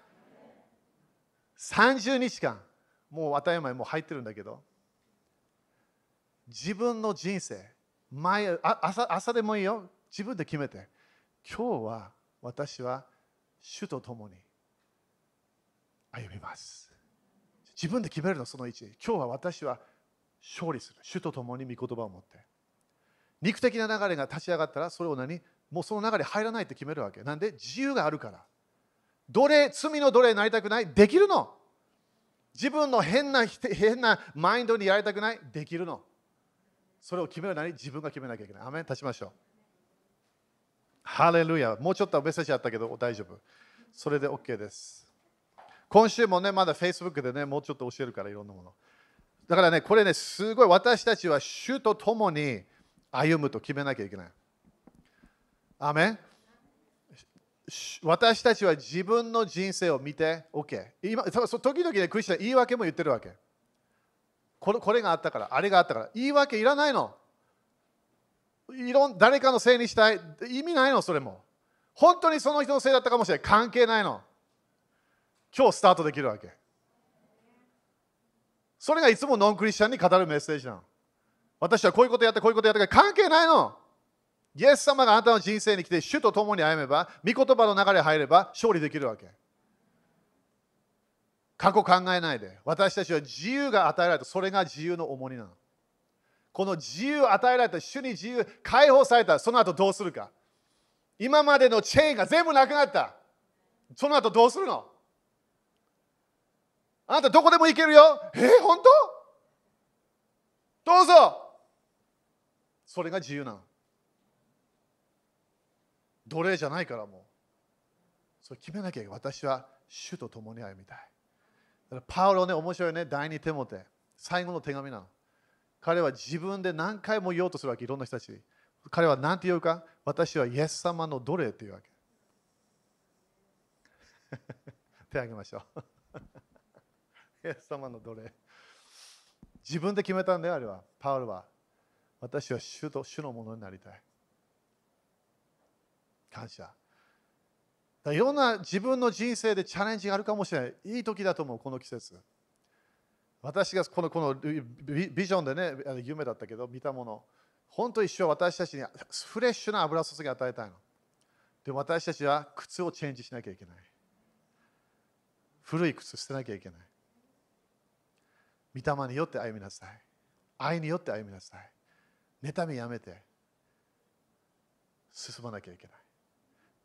30日間もう当たり前もう入ってるんだけど自分の人生前朝朝でもいいよ。自分で決めて。今日は私は主と共に歩みます。自分で決めるのその1今日は私は勝利する。主と共に御言葉を持って。肉的な流れが立ち上がったらそれを何？もうその流れ入らないって決めるわけ。なんで？自由があるから。奴隷、罪の奴隷になりたくない？できるの。自分の変な変なマインドにやりたくない？できるの。それを決めるなり自分が決めなきゃいけない。アメン立ちましょう。ハレルヤ。もうちょっとメッセージあったけど大丈夫。それで OK です。今週もね、まだ Facebook でね、もうちょっと教えるからいろんなもの。だからね、これね、すごい私たちは主と共に歩むと決めなきゃいけない。アメン私たちは自分の人生を見て OK。今時々ね、クリスチャン言い訳も言ってるわけ。これこれがあったから、あれがあったから。言い訳いらないの。いろん誰かのせいにしたい。意味ないの、それも。本当にその人のせいだったかもしれない。関係ないの。今日スタートできるわけ。それがいつもノンクリスチャンに語るメッセージなの。私はこういうことやってこういうことやって関係ないの。イエス様があなたの人生に来て主と共に歩めば、御言葉の流れに入れば勝利できるわけ。過去考えないで。私たちは自由が与えられた。それが自由の重荷なの。この自由与えられた、主に自由、解放された、その後どうするか。今までのチェーンが全部なくなった。その後どうするのあなたどこでも行けるよ。えー、本当？どうぞ。それが自由なの。奴隷じゃないからもう。それ決めなきゃ私は主と共に歩みたい。だからパウロね、面白いね、第二手モて、最後の手紙なの。彼は自分で何回も言おうとするわけ、いろんな人たち。彼は何て言うか、私はイエス様の奴隷って言うわけ。*laughs* 手あげましょう。*laughs* イエス様の奴隷。自分で決めたんだよ、あれは。パウロは。私は主と主のものになりたい。感謝。いろんな自分の人生でチャレンジがあるかもしれない。いい時だと思う、この季節。私がこのこのビジョンでね、夢だったけど、見たもの、本当一生私たちにフレッシュな油注ぎを与えたいの。でも、私たちは靴をチェンジしなきゃいけない。古い靴捨てなきゃいけない。御霊によって歩みなさい。愛によって歩みなさい。妬みやめて進まなきゃいけない。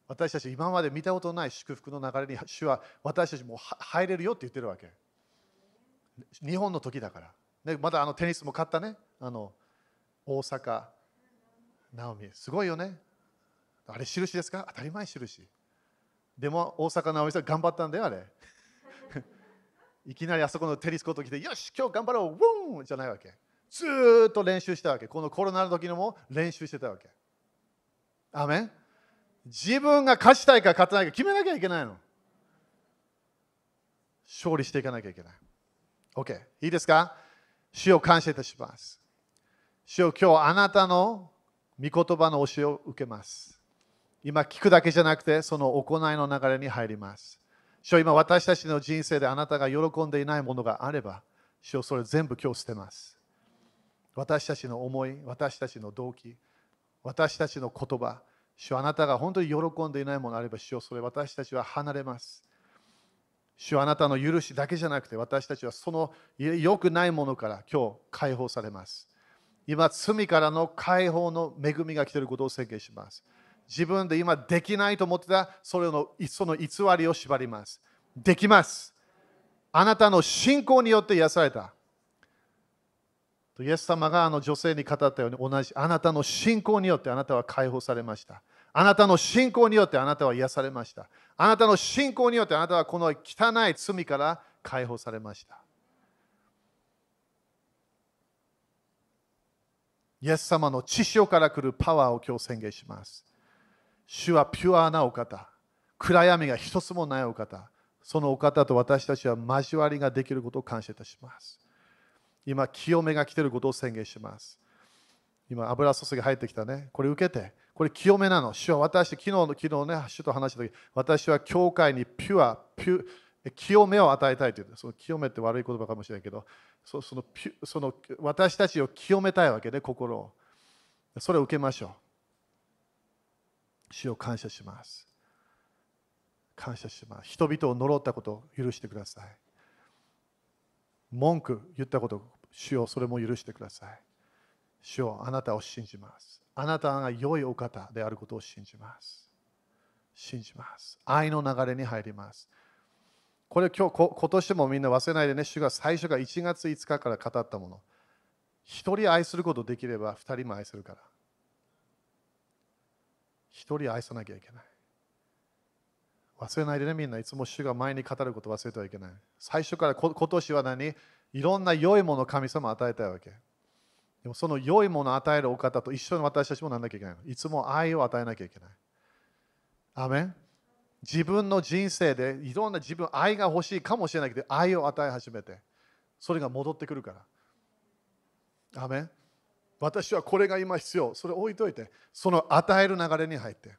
私たち今まで見たことない祝福の流れに主は私たちも入れるよって言ってるわけ。日本の時だから。ね、まだあのテニスも勝ったね。あの大阪、直美。すごいよね。あれ、印ですか？当たり前印。でも大阪直美さん頑張ったんだよ、あれ。*laughs* いきなりあそこのテニスコート来て、よし、今日頑張ろう、ウォンじゃないわけ。ずっと練習したわけ。このコロナの時にも練習してたわけ。アメン？自分が勝ちたいか勝たないか決めなきゃいけないの。勝利していかなきゃいけない。OK。いいですか？主を感謝いたします。主を今日あなたの御言葉の教えを受けます。今聞くだけじゃなくて、その行いの流れに入ります。主は今私たちの人生であなたが喜んでいないものがあれば、主をそれ全部今日捨てます。私たちの思い、私たちの動機、私たちの言葉、主あなたが本当に喜んでいないものがあれば、主をそれ私たちは離れます。主あなたの許しだけじゃなくて私たちはその良くないものから今日解放されます。今、罪からの解放の恵みが来ていることを宣言します。自分で今できないと思ってたそれのその偽りを縛ります。できます。あなたの信仰によって癒された。イエス様があの女性に語ったように同じあなたの信仰によってあなたは解放されました。あなたの信仰によってあなたは癒されました。あなたの信仰によってあなたはこの汚い罪から解放されました。イエス様の血潮から来るパワーを今日宣言します。主はピュアなお方。暗闇が一つもないお方。そのお方と私たちは交わりができることを感謝いたします。今、清めが来ていることを宣言します。今、油注ぎ入ってきたね。これ受けて。これ清めなの。主は私、昨日の昨日ね、主と話したとき、私は教会にピュア、ピュ清めを与えたいという。その清めって悪い言葉かもしれないけど、そそのその私たちを清めたいわけで、心を。それを受けましょう。主を感謝します。感謝します。人々を呪ったことを許してください。文句言ったこと、主をそれも許してください。主をあなたを信じます。あなたが良いお方であることを信じます。信じます。愛の流れに入ります。これ今日、今年もみんな忘れないでね、主が最初が1月5日から語ったもの。一人愛することできれば二人も愛するから。一人愛さなきゃいけない。忘れないでね、みんな。いつも主が前に語ること忘れてはいけない。最初から今年は何？いろんな良いものを神様与えたいわけ。でもその良いものを与えるお方と一緒に私たちもなんなきゃいけない。いつも愛を与えなきゃいけない。アメン自分の人生でいろんな自分愛が欲しいかもしれないけど愛を与え始めてそれが戻ってくるから。アメン私はこれが今必要。それ置いといてその与える流れに入って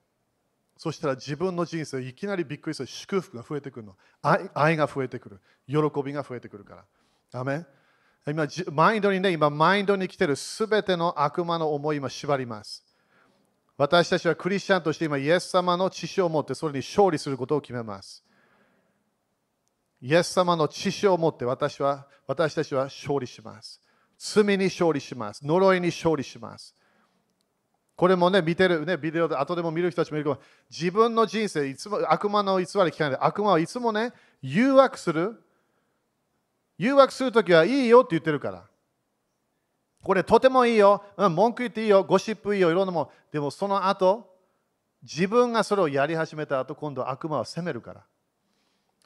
そしたら自分の人生いきなりびっくりする祝福が増えてくるの愛愛が増えてくる喜びが増えてくるからアメ今マインドにね今マインドに来てるすべての悪魔の思い今縛ります。私たちはクリスチャンとして今イエス様の知識を持ってそれに勝利することを決めます。イエス様の知識を持って私は私たちは勝利します。罪に勝利します。呪いに勝利します。これもね、見てる、ね、ビデオで後でも見る人たちもいるけど、自分の人生、いつも悪魔の偽り聞かないで、悪魔はいつもね、誘惑する。誘惑するときはいいよって言ってるから。これとてもいいよ、うん、文句言っていいよ、ゴシップいいよ、いろんなもん。でもその後、自分がそれをやり始めた後、今度悪魔は責めるから。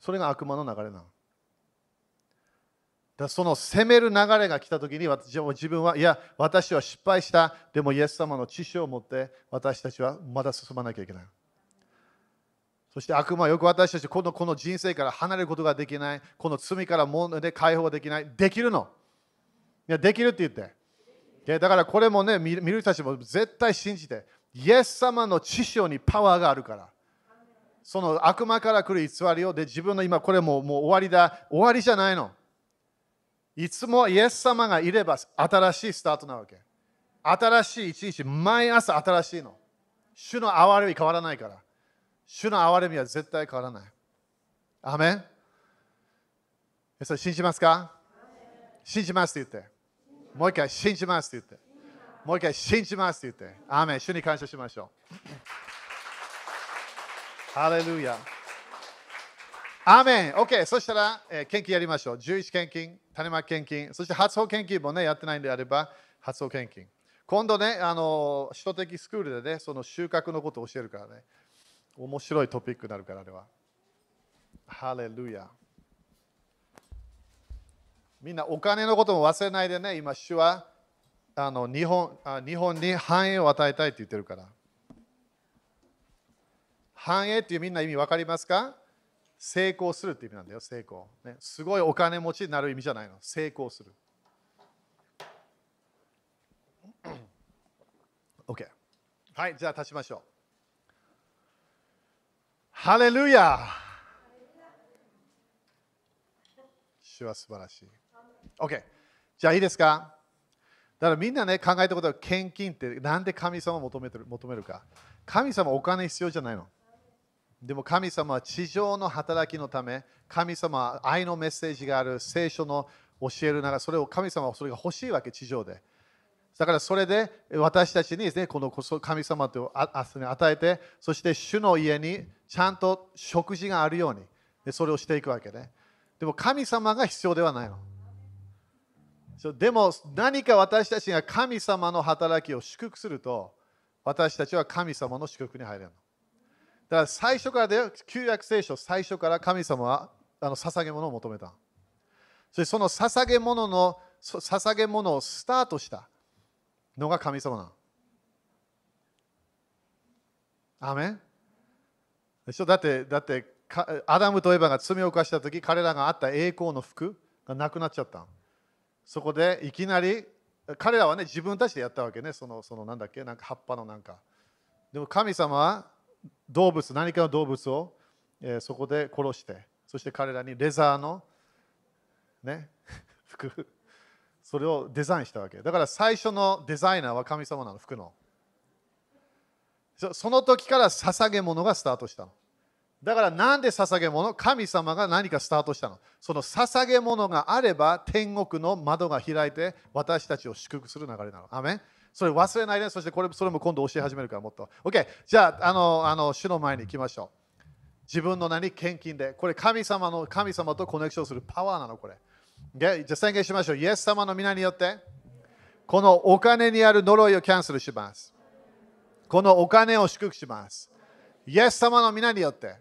それが悪魔の流れなの。だその責める流れが来たときに自分は、いや、私は失敗した。でも、イエス様の知識を持って私たちはまだ進まなきゃいけない。そして悪魔はよく私たちこのこの人生から離れることができない。この罪からもので解放できない。できるの。いや、できるって言って。だからこれもね、見る人たちも絶対信じて。イエス様の知識にパワーがあるから。その悪魔から来る偽りをで自分の今これももう終わりだ。終わりじゃないの。いつもイエス様がいれば新しいスタートなわけ。新しい一日、毎朝新しいの。主の憐れみ変わらないから。主の憐れみは絶対変わらない。アメンそれ信じますか？信じますって言って。もう一回信じますって言って。もう一回信じますって言って。アメン主に感謝しましょう。ハレルヤ。アメン !OK、そしたら、えー、献金やりましょう。11献金、種まき献金、そして発送献金もね、やってないんであれば、発送献金。今度ね、あの、首都的スクールでね、その収穫のことを教えるからね、面白いトピックになるから、あれは。ハレルヤ。みんなお金のことも忘れないでね、今、主はあの日本あ日本に繁栄を与えたいって言ってるから。繁栄っていうみんな意味分かりますか？成功するって意味なんだよ、成功。ね、すごいお金持ちになる意味じゃないの。成功する。*coughs* OK。はい、じゃあ立ちましょう。ハレルヤ主は素晴らしい。OK。じゃあいいですか？だからみんなね、考えたことは献金ってなんで神様を求めてる求めるか。神様お金必要じゃないの。でも神様は地上の働きのため、神様は愛のメッセージがある聖書の教えるなら、それを神様はそれが欲しいわけ、地上で。だからそれで私たちにですね、この神様と与えて、そして主の家にちゃんと食事があるように、それをしていくわけね。でも神様が必要ではないの。でも何か私たちが神様の働きを祝福すると、私たちは神様の祝福に入れるの。だから最初からで、旧約聖書最初から神様はあの捧げ物を求めた。そしてその捧げ物の捧げ物をスタートしたのが神様なの。アメンだってだってアダムとエヴァが罪を犯した時彼らがあった栄光の服がなくなっちゃった。そこでいきなり彼らはね自分たちでやったわけねそのそのなんだっけ？なんか葉っぱのなんかでも神様は動物、何かの動物を、えー、そこで殺して、そして彼らにレザーの、ね、*laughs* 服、それをデザインしたわけ。だから最初のデザイナーは神様なの、服の。その時から捧げ物がスタートしたの。だからなんで捧げ物？神様が何かスタートしたの？その捧げ物があれば天国の窓が開いて私たちを祝福する流れなの。アメン？それ忘れないで、そしてこれそれも今度教え始めるからもっと。OK、じゃあ、あの、あの主の前に行きましょう。自分の何献金で。これ神様の神様とコネクションするパワーなの、これ。じゃあ宣言しましょう。イエス様の皆によって、このお金にある呪いをキャンセルします。このお金を祝福します。イエス様の皆によって、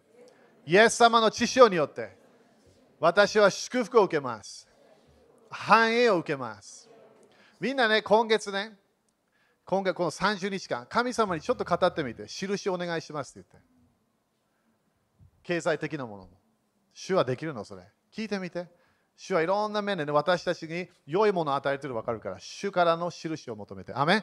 イエス様の知識によって、私は祝福を受けます。繁栄を受けます。みんなね、今月ね、今回この30日間、神様にちょっと語ってみて、印をお願いしますって言って。経済的なものも。主はできるの？それ。聞いてみて。主はいろんな面で、ね、私たちに良いものを与えてるの分かるから、主からの印を求めて。アメ